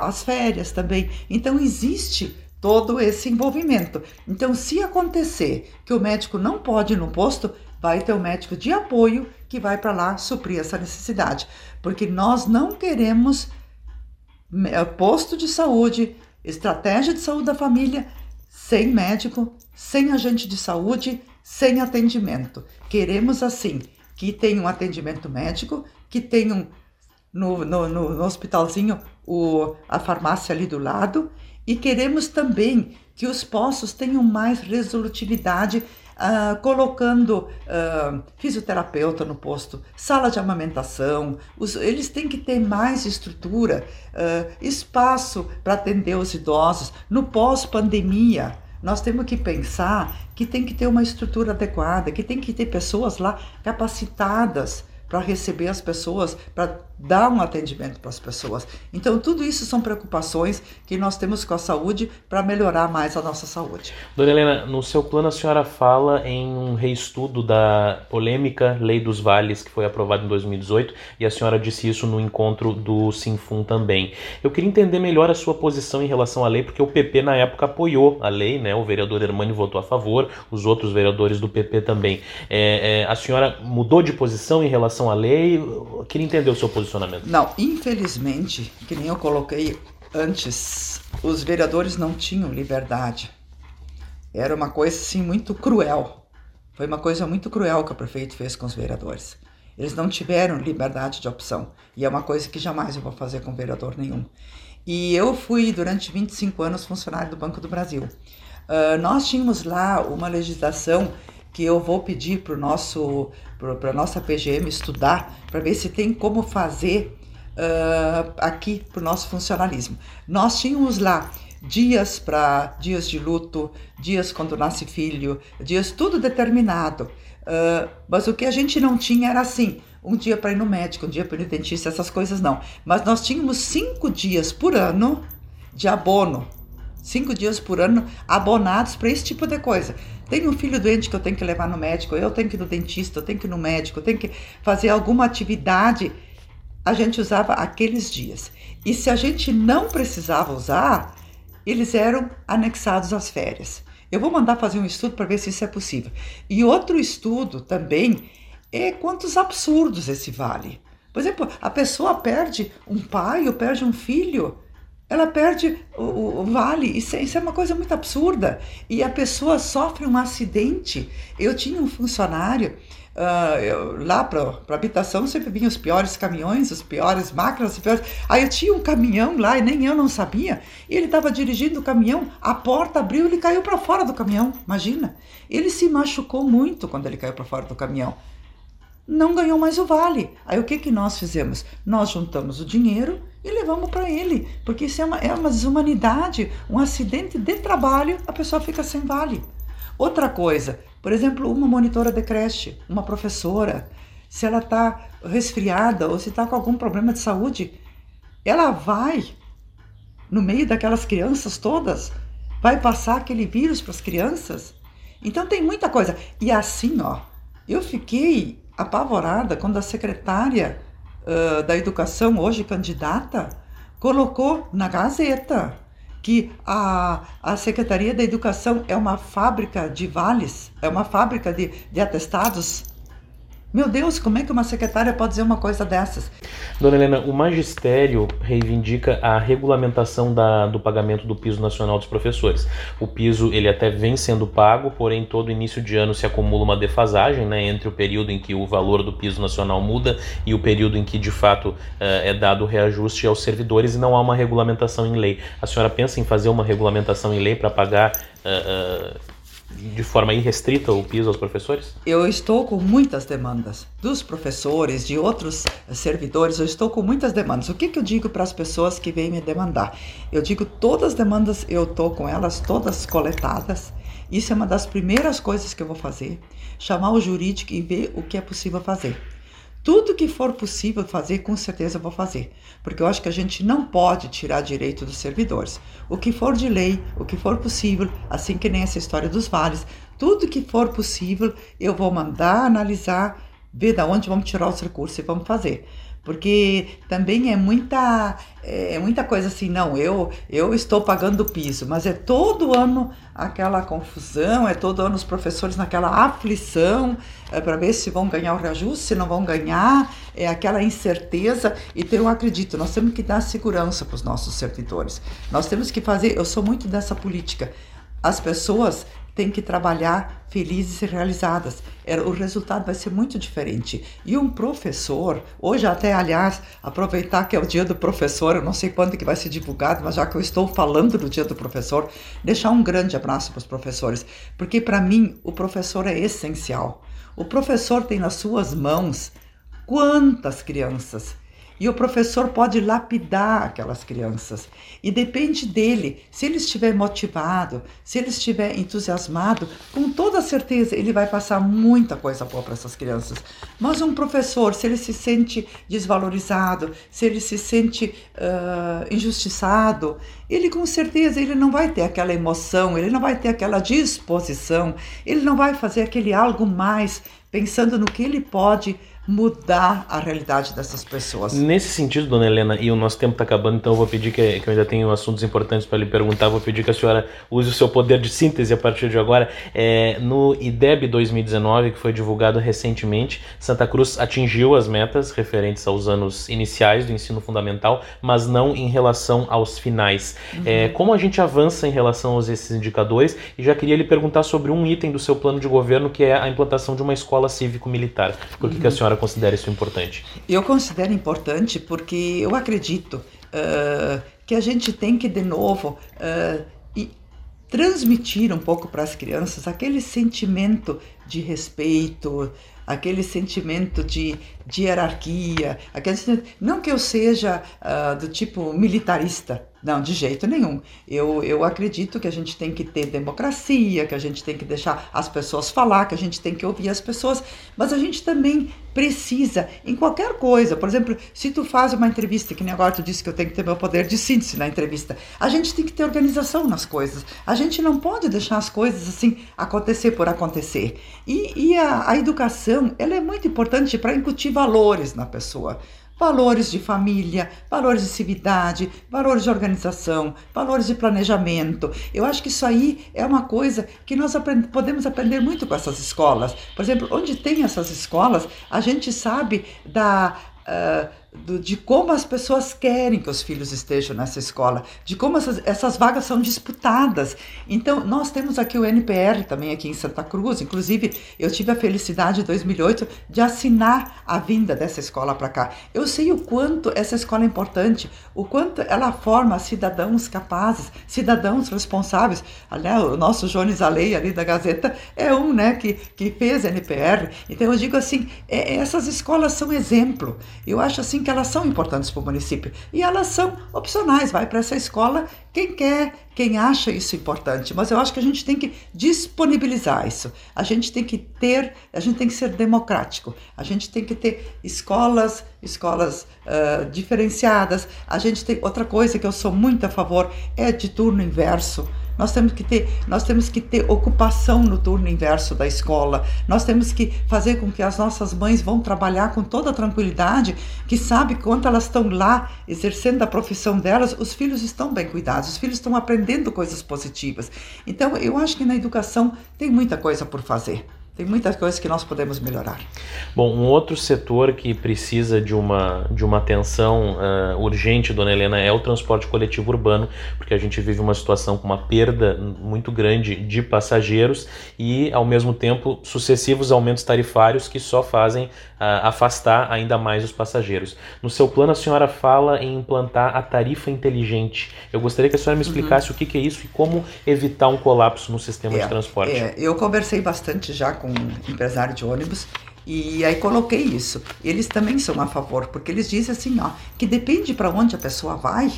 [SPEAKER 2] as férias também. Então existe todo esse envolvimento. Então, se acontecer que o médico não pode ir no posto, vai ter um médico de apoio que vai para lá suprir essa necessidade, porque nós não queremos posto de saúde, estratégia de saúde da família sem médico, sem agente de saúde, sem atendimento. Queremos, assim, que tenha um atendimento médico, que tenham no, no, no, hospitalzinho o, a farmácia ali do lado, e queremos também que os postos tenham mais resolutividade Uh, colocando uh, fisioterapeuta no posto, sala de amamentação, os, eles têm que ter mais estrutura, uh, espaço para atender os idosos. No pós-pandemia, nós temos que pensar que tem que ter uma estrutura adequada, que tem que ter pessoas lá capacitadas para receber as pessoas, para dar um atendimento para as pessoas. Então, tudo isso são preocupações que nós temos com a saúde para melhorar mais a nossa saúde.
[SPEAKER 1] Dona Helena, no seu plano a senhora fala em um reestudo da polêmica Lei dos Vales, que foi aprovada em 2018, e a senhora disse isso no encontro do Sinfum também. Eu queria entender melhor a sua posição em relação à lei, porque o PP na época apoiou a lei, né? o vereador Hermani votou a favor, os outros vereadores do PP também. É, é, a senhora mudou de posição em relação à lei? Eu queria entender o seu posicionamento.
[SPEAKER 2] Não, infelizmente, que nem eu coloquei antes, os vereadores não tinham liberdade. Era uma coisa assim muito cruel. Foi uma coisa muito cruel que o prefeito fez com os vereadores. Eles não tiveram liberdade de opção. E é uma coisa que jamais eu vou fazer com vereador nenhum. E eu fui durante 25 anos funcionário do Banco do Brasil. Uh, nós tínhamos lá uma legislação que eu vou pedir para nosso para a nossa PGM estudar para ver se tem como fazer uh, aqui para o nosso funcionalismo. Nós tínhamos lá dias para dias de luto, dias quando nasce filho, dias tudo determinado. Uh, mas o que a gente não tinha era assim, um dia para ir no médico, um dia para ir no dentista, essas coisas não. Mas nós tínhamos cinco dias por ano de abono, cinco dias por ano abonados para esse tipo de coisa. Tem um filho doente que eu tenho que levar no médico, eu tenho que ir no dentista, eu tenho que ir no médico, eu tenho que fazer alguma atividade. A gente usava aqueles dias. E se a gente não precisava usar, eles eram anexados às férias. Eu vou mandar fazer um estudo para ver se isso é possível. E outro estudo também é quantos absurdos esse vale. Por exemplo, a pessoa perde um pai ou perde um filho ela perde o, o vale. Isso, é, isso, é uma coisa muito absurda. E a pessoa sofre um acidente. Eu tinha um funcionário Uh, eu, lá para a habitação sempre vinham os piores caminhões, os piores máquinas, os piores... Aí eu tinha um caminhão lá e nem eu não sabia. E ele estava dirigindo o caminhão, a porta abriu ele caiu para fora do caminhão. Imagina. Ele se machucou muito quando ele caiu para fora do caminhão. Não ganhou mais o vale. Aí o que, que nós fizemos? Nós juntamos o dinheiro e levamos para ele, porque isso é uma, é uma desumanidade, um acidente de trabalho, a pessoa fica sem vale. Outra coisa, por exemplo, uma monitora de creche, uma professora, se ela está resfriada ou se está com algum problema de saúde, ela vai no meio daquelas crianças todas, vai passar aquele vírus para as crianças. Então tem muita coisa. E assim, ó, eu fiquei apavorada quando a secretária da Educação, hoje candidata, colocou na Gazeta que a, a Secretaria da Educação é uma fábrica de vales, é uma fábrica de, de atestados meu Deus, como é que uma secretária pode dizer uma coisa dessas?
[SPEAKER 1] Dona Helena, o magistério reivindica a regulamentação da, do pagamento do piso nacional dos professores. O piso ele até vem sendo pago, porém todo início de ano se acumula uma defasagem né, entre o período em que o valor do piso nacional muda e o período em que de fato uh, é dado o reajuste aos servidores e não há uma regulamentação em lei. A senhora pensa em fazer uma regulamentação em lei para pagar uh, uh, de forma irrestrita o piso aos professores?
[SPEAKER 2] Eu estou com muitas demandas dos professores, de outros servidores, eu estou com muitas demandas. O que, que eu digo para as pessoas que vêm me demandar? Eu digo todas as demandas, eu estou com elas todas coletadas. Isso é uma das primeiras coisas que eu vou fazer, chamar o jurídico e ver o que é possível fazer. Tudo que for possível fazer, com certeza vou fazer, porque eu acho que a gente não pode tirar direito dos servidores. O que for de lei, o que for possível, assim que nem essa história dos vales, tudo que for possível, eu vou mandar analisar, ver de onde vamos tirar os recursos e vamos fazer porque também é muita é muita coisa assim não eu eu estou pagando o piso mas é todo ano aquela confusão é todo ano os professores naquela aflição é, para ver se vão ganhar o reajuste se não vão ganhar é aquela incerteza. Então, eu acredito nós temos que dar segurança para os nossos servidores. Nós temos que fazer eu sou muito dessa política. As pessoas têm que trabalhar felizes e realizadas. O resultado vai ser muito diferente. E um professor, hoje até, aliás, aproveitar que é o dia do professor, eu não sei quando que vai ser divulgado, mas já que eu estou falando do dia do professor, deixar um grande abraço para os professores, porque para mim o professor é essencial. O professor tem nas suas mãos quantas crianças e o professor pode lapidar aquelas crianças. E depende dele. Se ele estiver motivado, se ele estiver entusiasmado, com toda certeza ele vai passar muita coisa boa para essas crianças. Mas um professor, se ele se sente desvalorizado, se ele se sente uh, injustiçado, ele com certeza ele não vai ter aquela emoção, ele não vai ter aquela disposição, ele não vai fazer aquele algo mais pensando no que ele pode mudar a realidade dessas pessoas.
[SPEAKER 1] Nesse sentido, dona Helena, e o nosso tempo está acabando, então eu vou pedir que, que, eu ainda tenho assuntos importantes para lhe perguntar, vou pedir que a senhora use o seu poder de síntese a partir de agora. É, no IDEB 2019, que foi divulgado recentemente, Santa Cruz atingiu as metas referentes aos anos iniciais do ensino fundamental, mas não em relação aos finais. Uhum. É, como a gente avança em relação a esses indicadores? E já queria lhe perguntar sobre um item do seu plano de governo, que é a implantação de uma escola cívico-militar. Por que, uhum. que a senhora considera isso importante?
[SPEAKER 2] Eu considero importante porque eu acredito uh, que a gente tem que, de novo, uh, transmitir um pouco para as crianças aquele sentimento de respeito, aquele sentimento de, de hierarquia, aquele, não que eu seja uh, do tipo militarista, não, de jeito nenhum. Eu, eu acredito que a gente tem que ter democracia, que a gente tem que deixar as pessoas falar, que a gente tem que ouvir as pessoas, mas a gente também precisa, em qualquer coisa, por exemplo, se tu faz uma entrevista, que nem agora tu disse que eu tenho que ter meu poder de síntese na entrevista, a gente tem que ter organização nas coisas. A gente não pode deixar as coisas assim acontecer por acontecer. E, e a, a educação, ela é muito importante para incutir valores na pessoa valores de família, valores de civilidade, valores de organização, valores de planejamento. Eu acho que isso aí é uma coisa que nós aprend podemos aprender muito com essas escolas. Por exemplo, onde tem essas escolas, a gente sabe da. Uh, do, de como as pessoas querem que os filhos estejam nessa escola, de como essas, essas vagas são disputadas. Então, nós temos aqui o NPR também aqui em Santa Cruz, inclusive eu tive a felicidade em 2008 de assinar a vinda dessa escola para cá. Eu sei o quanto essa escola é importante, o quanto ela forma cidadãos capazes, cidadãos responsáveis. Aliás, o nosso Jones Alei ali da Gazeta é um, né, que, que fez NPR. Então eu digo assim, é, essas escolas são exemplo. Eu acho assim que elas são importantes para o município. E elas são opcionais, vai para essa escola quem quer, quem acha isso importante. Mas eu acho que a gente tem que disponibilizar isso. A gente tem que ter, a gente tem que ser democrático. A gente tem que ter escolas, escolas uh, diferenciadas. A gente tem outra coisa que eu sou muito a favor é de turno inverso. Nós temos que ter, nós temos que ter ocupação no turno inverso da escola. Nós temos que fazer com que as nossas mães vão trabalhar com toda tranquilidade, que sabe que quando elas estão lá exercendo a profissão delas, os filhos estão bem cuidados, os filhos estão aprendendo coisas positivas. Então, eu acho que na educação tem muita coisa por fazer. Tem muitas coisas que nós podemos melhorar.
[SPEAKER 1] Bom, um outro setor que precisa de uma, de uma atenção uh, urgente, dona Helena, é o transporte coletivo urbano, porque a gente vive uma situação com uma perda muito grande de passageiros e, ao mesmo tempo, sucessivos aumentos tarifários que só fazem uh, afastar ainda mais os passageiros. No seu plano, a senhora fala em implantar a tarifa inteligente. Eu gostaria que a senhora me explicasse uhum. o que, que, é isso e como evitar um colapso no sistema
[SPEAKER 2] é,
[SPEAKER 1] de transporte.
[SPEAKER 2] É, eu conversei bastante já com um empresário de ônibus e aí coloquei isso. Eles também são a favor, porque eles dizem assim, ó, que depende para onde a pessoa vai,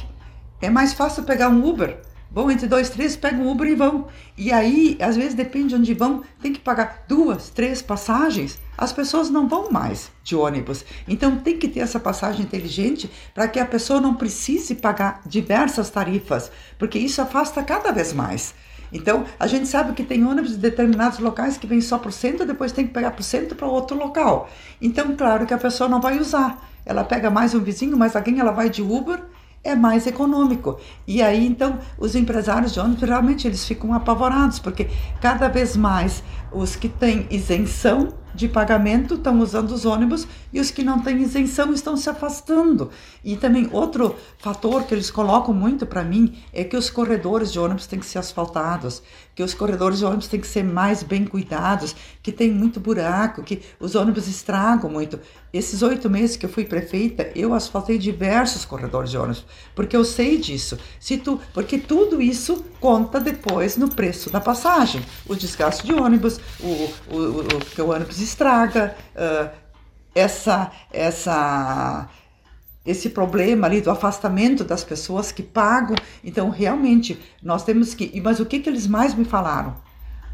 [SPEAKER 2] é mais fácil pegar um Uber. Vão entre dois, três, pegam um Uber e vão. E aí, às vezes, depende de onde vão, tem que pagar duas, três passagens. As pessoas não vão mais de ônibus. Então, tem que ter essa passagem inteligente para que a pessoa não precise pagar diversas tarifas, porque isso afasta cada vez mais. Então, a gente sabe que tem ônibus de determinados locais que vem só para o centro, depois tem que pegar para o centro para outro local. Então, claro que a pessoa não vai usar. Ela pega mais um vizinho, mais alguém, ela vai de Uber, é mais econômico. E aí, então, os empresários de ônibus realmente eles ficam apavorados, porque cada vez mais os que têm isenção de pagamento estão usando os ônibus e os que não têm isenção estão se afastando. E também outro fator que eles colocam muito para mim é que os corredores de ônibus têm que ser asfaltados, que os corredores de ônibus têm que ser mais bem cuidados, que tem muito buraco, que os ônibus estragam muito. Esses oito meses que eu fui prefeita, eu asfaltei diversos corredores de ônibus, porque eu sei disso. Se tu, porque tudo isso conta depois no preço da passagem. O desgaste de ônibus, o, o, o, que o ônibus estraga, uh, essa, essa, esse problema ali do afastamento das pessoas que pagam. Então, realmente, nós temos que. Mas o que, que eles mais me falaram?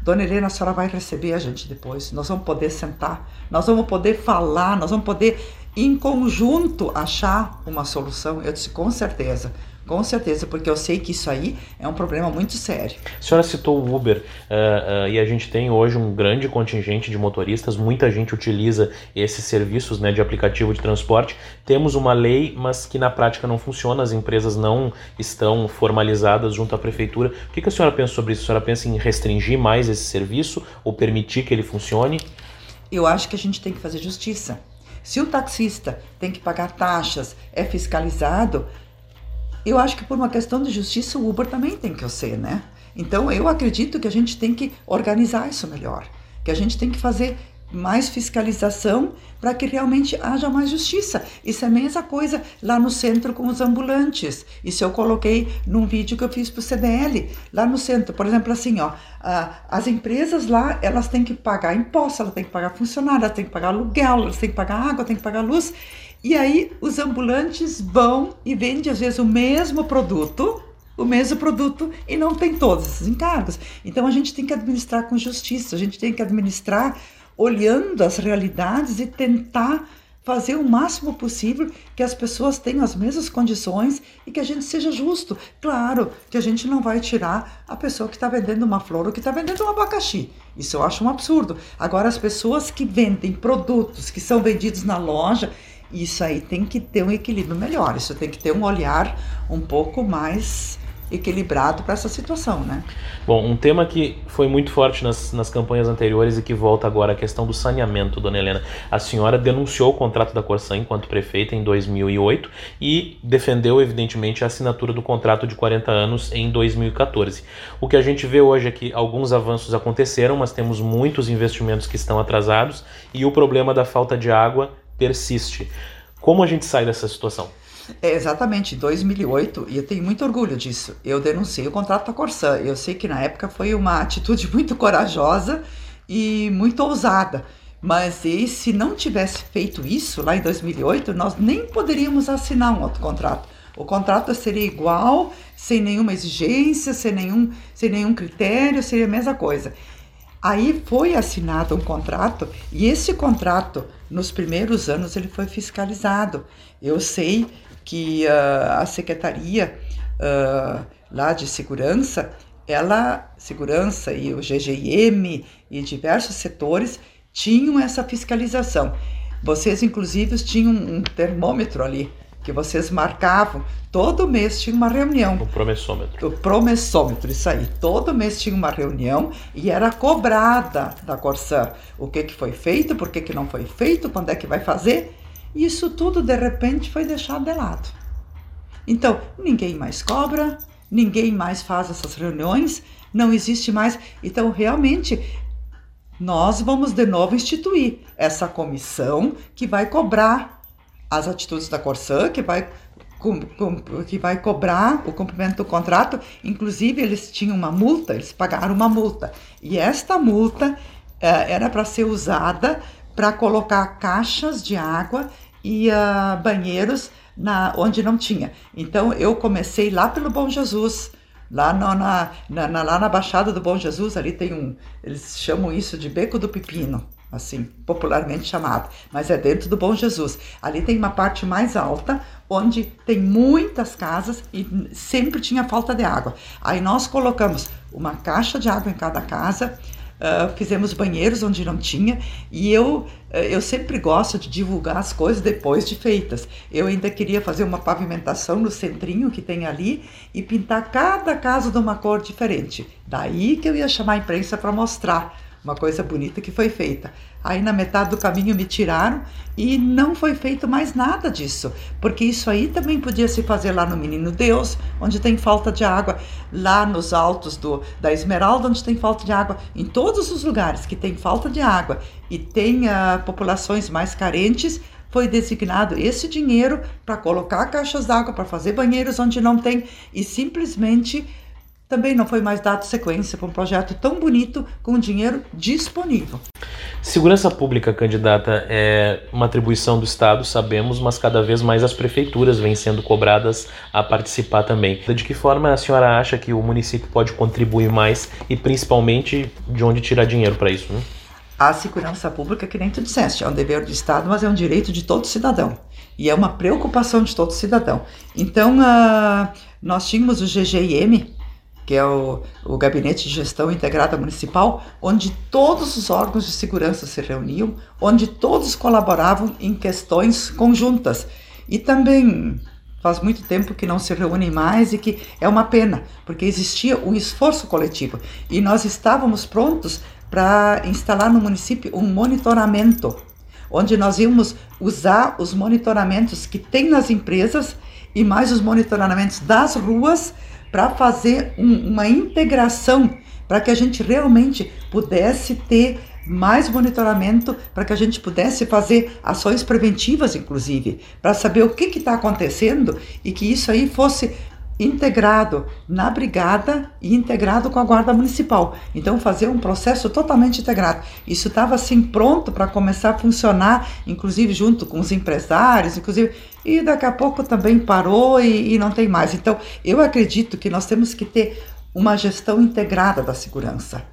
[SPEAKER 2] Dona Helena, a senhora vai receber a gente depois. Nós vamos poder sentar, nós vamos poder falar, nós vamos poder, em conjunto, achar uma solução. Eu disse, com certeza. Com certeza, porque eu sei que isso aí é um problema muito sério.
[SPEAKER 1] A senhora citou o Uber uh, uh, e a gente tem hoje um grande contingente de motoristas, muita gente utiliza esses serviços né, de aplicativo de transporte. Temos uma lei, mas que na prática não funciona, as empresas não estão formalizadas junto à prefeitura. O que, que a senhora pensa sobre isso? A senhora pensa em restringir mais esse serviço ou permitir que ele funcione?
[SPEAKER 2] Eu acho que a gente tem que fazer justiça. Se o taxista tem que pagar taxas, é fiscalizado, eu acho que por uma questão de justiça o Uber também tem que ser, né? Então eu acredito que a gente tem que organizar isso melhor, que a gente tem que fazer mais fiscalização para que realmente haja mais justiça. Isso é a mesma coisa lá no centro com os ambulantes. Isso eu coloquei num vídeo que eu fiz para o CDL. Lá no centro, por exemplo, assim, ó, as empresas lá, elas têm que pagar impostos, elas têm que pagar funcionário, elas têm que pagar aluguel, elas têm que pagar água, têm que pagar luz. E aí os ambulantes vão e vendem às vezes o mesmo produto, o mesmo produto e não tem todos esses encargos. Então a gente tem que administrar com justiça, a gente tem que administrar olhando as realidades e tentar fazer o máximo possível que as pessoas tenham as mesmas condições e que a gente seja justo. Claro que a gente não vai tirar a pessoa que está vendendo uma flor ou que está vendendo um abacaxi. Isso eu acho um absurdo. Agora, as pessoas que vendem produtos que são vendidos na loja isso aí tem que ter um equilíbrio melhor, isso tem que ter um olhar um pouco mais equilibrado para essa situação, né?
[SPEAKER 1] Bom, um tema que foi muito forte nas, nas campanhas anteriores e que volta agora a questão do saneamento, dona Helena. A senhora denunciou o contrato da Corsã enquanto prefeita em 2008 e defendeu, evidentemente, a assinatura do contrato de 40 anos em 2014. O que a gente vê hoje é que alguns avanços aconteceram, mas temos muitos investimentos que estão atrasados e o problema da falta de água persiste. Como a gente sai dessa situação?
[SPEAKER 2] É, exatamente, em 2008, e eu tenho muito orgulho disso, eu denunciei o contrato da Corsã. Eu sei que na época foi uma atitude muito corajosa e muito ousada. Mas e se não tivesse feito isso lá em 2008, nós nem poderíamos assinar um outro contrato. O contrato seria igual, sem nenhuma exigência, sem nenhum, sem nenhum critério, seria a mesma coisa. Aí foi assinado um contrato e esse contrato, nos primeiros anos, ele foi fiscalizado. Eu sei que uh, a secretaria uh, lá de segurança, ela, segurança e o GGIM e diversos setores tinham essa fiscalização. Vocês, inclusive, tinham um termômetro ali que vocês marcavam. Todo mês tinha uma reunião.
[SPEAKER 1] O promessômetro.
[SPEAKER 2] O promessômetro, isso aí. Todo mês tinha uma reunião e era cobrada da Corsã o que, que foi feito, por que, que não foi feito, quando é que vai fazer. E isso tudo, de repente, foi deixado de lado. Então, ninguém mais cobra, ninguém mais faz essas reuniões, não existe mais. Então, realmente, nós vamos de novo instituir essa comissão que vai cobrar as atitudes da Corsã, que vai, que vai cobrar o cumprimento do contrato. Inclusive, eles tinham uma multa, eles pagaram uma multa. E esta multa eh, era para ser usada para colocar caixas de água e uh, banheiros na, onde não tinha. Então eu comecei lá pelo Bom Jesus, lá, no, na, na, lá na Baixada do Bom Jesus, ali tem um, eles chamam isso de Beco do Pepino, assim, popularmente chamado, mas é dentro do Bom Jesus. Ali tem uma parte mais alta, onde tem muitas casas e sempre tinha falta de água. Aí nós colocamos uma caixa de água em cada casa, Uh, fizemos banheiros onde não tinha e eu uh, eu sempre gosto de divulgar as coisas depois de feitas. Eu ainda queria fazer uma pavimentação no centrinho que tem ali e pintar cada casa de uma cor diferente. Daí que eu ia chamar a imprensa para mostrar uma coisa bonita que foi feita. Aí na metade do caminho me tiraram e não foi feito mais nada disso, porque isso aí também podia se fazer lá no Menino Deus, onde tem falta de água, lá nos altos do, da Esmeralda, onde tem falta de água, em todos os lugares que tem falta de água e tem uh, populações mais carentes, foi designado esse dinheiro para colocar caixas d'água, para fazer banheiros onde não tem. E simplesmente também não foi mais dado sequência para um projeto tão bonito com dinheiro disponível.
[SPEAKER 1] Segurança pública, candidata, é uma atribuição do Estado, sabemos, mas cada vez mais as prefeituras vêm sendo cobradas a participar também. De que forma a senhora acha que o município pode contribuir mais e principalmente de onde tirar dinheiro para isso? Né?
[SPEAKER 2] A segurança pública, que nem tu disseste, é um dever do Estado, mas é um direito de todo cidadão. E é uma preocupação de todo cidadão. Então, uh, nós tínhamos o GGIM, que é o, o Gabinete de Gestão Integrada Municipal, onde todos os órgãos de segurança se reuniam, onde todos colaboravam em questões conjuntas. E também faz muito tempo que não se reúnem mais e que é uma pena, porque existia um esforço coletivo e nós estávamos prontos para instalar no município um monitoramento, onde nós íamos usar os monitoramentos que tem nas empresas e mais os monitoramentos das ruas para fazer um, uma integração, para que a gente realmente pudesse ter mais monitoramento, para que a gente pudesse fazer ações preventivas, inclusive, para saber o que está acontecendo e que isso aí fosse integrado na brigada e integrado com a guarda municipal. Então fazer um processo totalmente integrado. Isso estava assim pronto para começar a funcionar, inclusive junto com os empresários, inclusive e daqui a pouco também parou e, e não tem mais. Então eu acredito que nós temos que ter uma gestão integrada da segurança,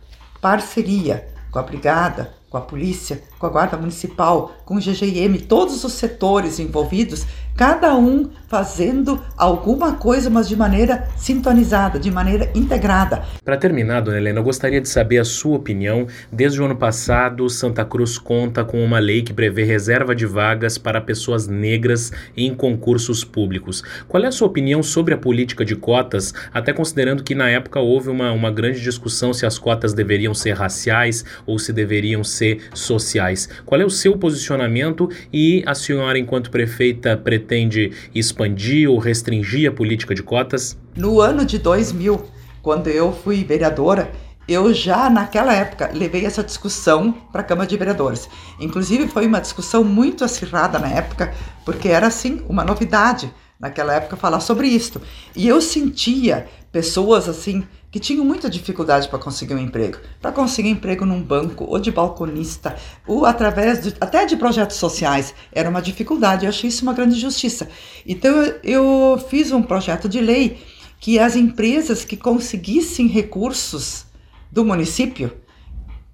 [SPEAKER 2] parceria com a brigada, com a polícia, com a guarda municipal, com o GGIM, todos os setores envolvidos cada um fazendo alguma coisa, mas de maneira sintonizada, de maneira integrada.
[SPEAKER 1] Para terminar, dona Helena, eu gostaria de saber a sua opinião. Desde o ano passado, Santa Cruz conta com uma lei que prevê reserva de vagas para pessoas negras em concursos públicos. Qual é a sua opinião sobre a política de cotas, até considerando que na época houve uma, uma grande discussão se as cotas deveriam ser raciais ou se deveriam ser sociais? Qual é o seu posicionamento e a senhora, enquanto prefeita, pretende expandir ou restringir a política de cotas?
[SPEAKER 2] No ano de 2000, quando eu fui vereadora, eu já naquela época levei essa discussão para a Câmara de Vereadores. Inclusive foi uma discussão muito acirrada na época, porque era assim uma novidade naquela época falar sobre isso. E eu sentia pessoas assim que tinham muita dificuldade para conseguir um emprego, para conseguir emprego num banco ou de balconista, ou através de, até de projetos sociais, era uma dificuldade. Eu achei isso uma grande injustiça. Então eu, fiz um projeto de lei que as empresas que conseguissem recursos do município,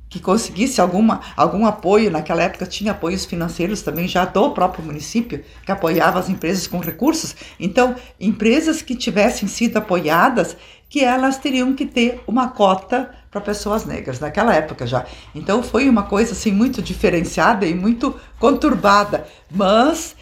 [SPEAKER 2] que conseguisse alguma, algum apoio, naquela época tinha apoios financeiros também já do próprio município, que apoiava as empresas com recursos. Então, empresas que tivessem sido apoiadas, que elas teriam que ter uma cota para pessoas negras, naquela época já. Então, foi uma coisa assim muito diferenciada e muito conturbada, mas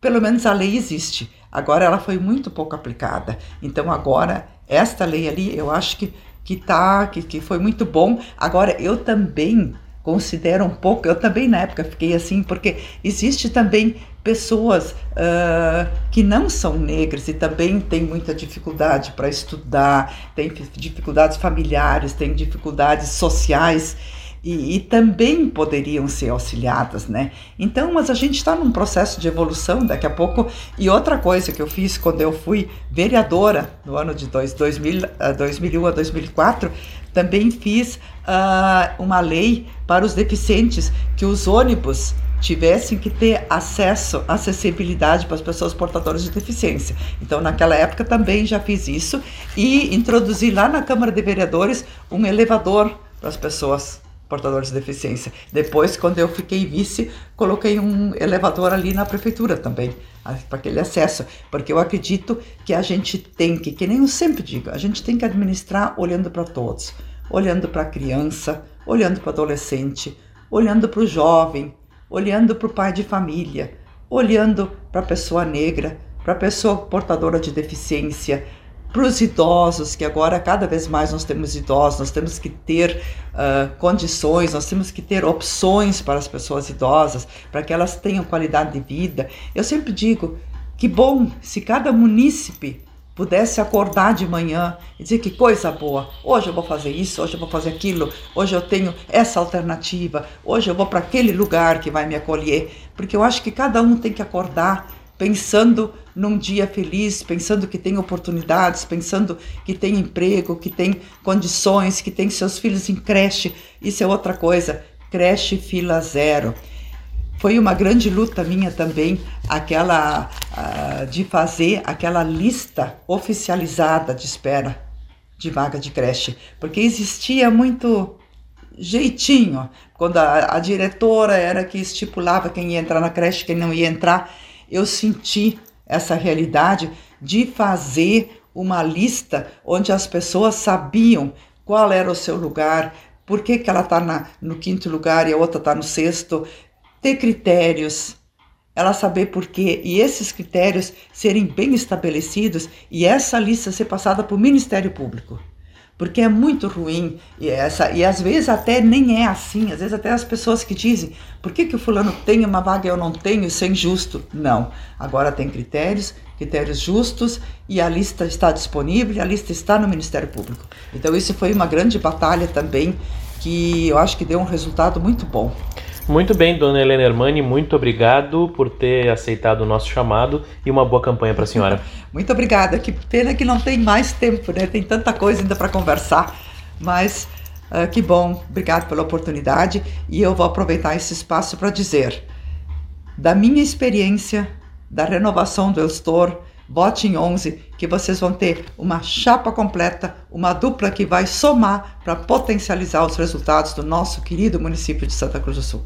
[SPEAKER 2] pelo menos a lei existe. Agora ela foi muito pouco aplicada. Então, agora, esta lei ali, eu acho que que tá, que, que foi muito bom. Agora, eu também considero um pouco, eu também na época fiquei assim, porque existe também pessoas uh, que não são negras e também têm muita dificuldade para estudar, têm dificuldades familiares, têm dificuldades sociais e, e, também poderiam ser auxiliadas, né? Então, mas a gente está num processo de evolução daqui a pouco. E outra coisa que eu fiz quando eu fui vereadora no ano de dois, 2000, 2001 a 2004, também fiz uh, uma lei para os deficientes que os ônibus tivessem que ter acesso, acessibilidade para as pessoas portadoras de deficiência. Então, naquela época também já fiz isso e introduzi lá na Câmara de Vereadores um elevador para as pessoas portadores de deficiência. Depois, quando eu fiquei vice, coloquei um elevador ali na prefeitura também, para aquele acesso, porque eu acredito que a gente tem que, que nem eu sempre digo, a gente tem que administrar olhando para todos, olhando para a criança, olhando para o adolescente, olhando para o jovem, olhando para o pai de família, olhando para a pessoa negra, para a pessoa portadora de deficiência, para os idosos, que agora cada vez mais nós temos idosos, nós temos que ter uh, condições, nós temos que ter opções para as pessoas idosas, para que elas tenham qualidade de vida. Eu sempre digo que bom se cada munícipe pudesse acordar de manhã e dizer que coisa boa, hoje eu vou fazer isso, hoje eu vou fazer aquilo, hoje eu tenho essa alternativa, hoje eu vou para aquele lugar que vai me acolher, porque eu acho que cada um tem que acordar pensando num dia feliz, pensando que tem oportunidades, pensando que tem emprego, que tem condições, que tem seus filhos em creche. Isso é outra coisa, creche fila zero. Foi uma grande luta minha também, aquela uh, de fazer aquela lista oficializada de espera de vaga de creche, porque existia muito jeitinho, quando a, a diretora era que estipulava quem ia entrar na creche, quem não ia entrar, eu senti essa realidade de fazer uma lista onde as pessoas sabiam qual era o seu lugar, por que, que ela está no quinto lugar e a outra está no sexto, ter critérios, ela saber por quê e esses critérios serem bem estabelecidos e essa lista ser passada para o Ministério Público porque é muito ruim e essa e às vezes até nem é assim, às vezes até as pessoas que dizem por que, que o fulano tem uma vaga e eu não tenho, isso é injusto. Não, agora tem critérios, critérios justos e a lista está disponível, a lista está no Ministério Público. Então isso foi uma grande batalha também que eu acho que deu um resultado muito bom.
[SPEAKER 1] Muito bem, dona Helena Hermani, muito obrigado por ter aceitado o nosso chamado e uma boa campanha para a senhora.
[SPEAKER 2] Muito obrigada. Que pena que não tem mais tempo, né? Tem tanta coisa ainda para conversar, mas uh, que bom. Obrigado pela oportunidade e eu vou aproveitar esse espaço para dizer da minha experiência da renovação do Elstor, vote em 11 que vocês vão ter uma chapa completa, uma dupla que vai somar para potencializar os resultados do nosso querido município de Santa Cruz do Sul.